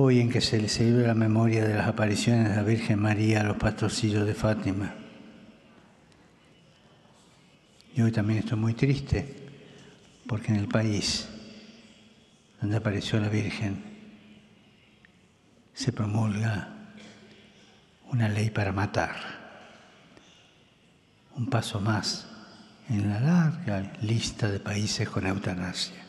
Hoy en que se le celebra la memoria de las apariciones de la Virgen María a los pastorcillos de Fátima. Y hoy también estoy muy triste porque en el país donde apareció la Virgen se promulga una ley para matar. Un paso más en la larga lista de países con eutanasia.